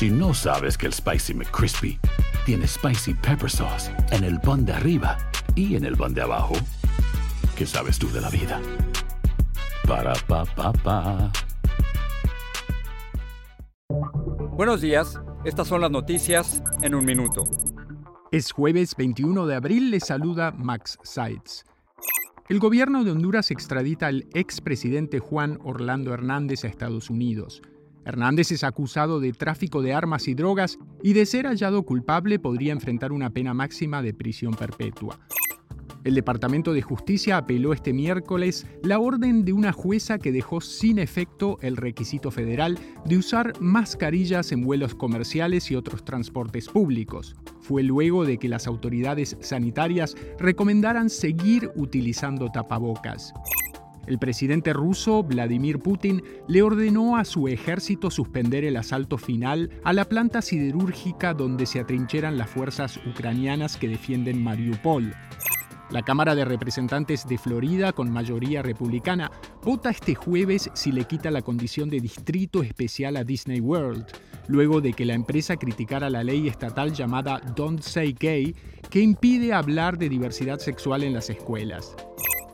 Si no sabes que el Spicy McCrispy tiene Spicy Pepper Sauce en el pan de arriba y en el pan de abajo, ¿qué sabes tú de la vida? Para, pa, pa, pa. Buenos días, estas son las noticias en un minuto. Es jueves 21 de abril, le saluda Max Sides. El gobierno de Honduras extradita al expresidente Juan Orlando Hernández a Estados Unidos. Hernández es acusado de tráfico de armas y drogas y de ser hallado culpable podría enfrentar una pena máxima de prisión perpetua. El Departamento de Justicia apeló este miércoles la orden de una jueza que dejó sin efecto el requisito federal de usar mascarillas en vuelos comerciales y otros transportes públicos. Fue luego de que las autoridades sanitarias recomendaran seguir utilizando tapabocas. El presidente ruso, Vladimir Putin, le ordenó a su ejército suspender el asalto final a la planta siderúrgica donde se atrincheran las fuerzas ucranianas que defienden Mariupol. La Cámara de Representantes de Florida, con mayoría republicana, vota este jueves si le quita la condición de distrito especial a Disney World, luego de que la empresa criticara la ley estatal llamada Don't Say Gay, que impide hablar de diversidad sexual en las escuelas.